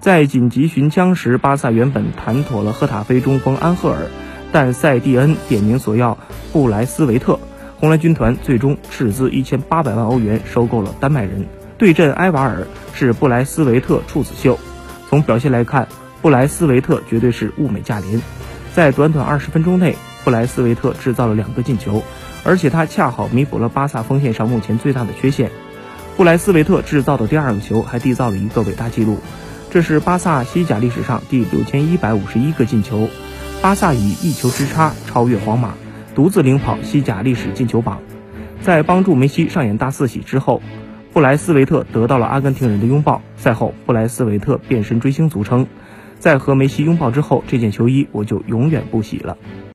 在紧急寻枪时，巴萨原本谈妥了赫塔菲中锋安赫尔，但塞蒂恩点名索要布莱斯维特，红蓝军团最终斥资一千八百万欧元收购了丹麦人。对阵埃瓦尔是布莱斯维特处子秀，从表现来看，布莱斯维特绝对是物美价廉。在短短二十分钟内，布莱斯维特制造了两个进球，而且他恰好弥补了巴萨锋线上目前最大的缺陷。布莱斯维特制造的第二个球还缔造了一个伟大纪录，这是巴萨西甲历史上第六千一百五十一个进球，巴萨以一球之差超越皇马，独自领跑西甲历史进球榜。在帮助梅西上演大四喜之后。布莱斯维特得到了阿根廷人的拥抱。赛后，布莱斯维特变身追星，族称：“在和梅西拥抱之后，这件球衣我就永远不洗了。”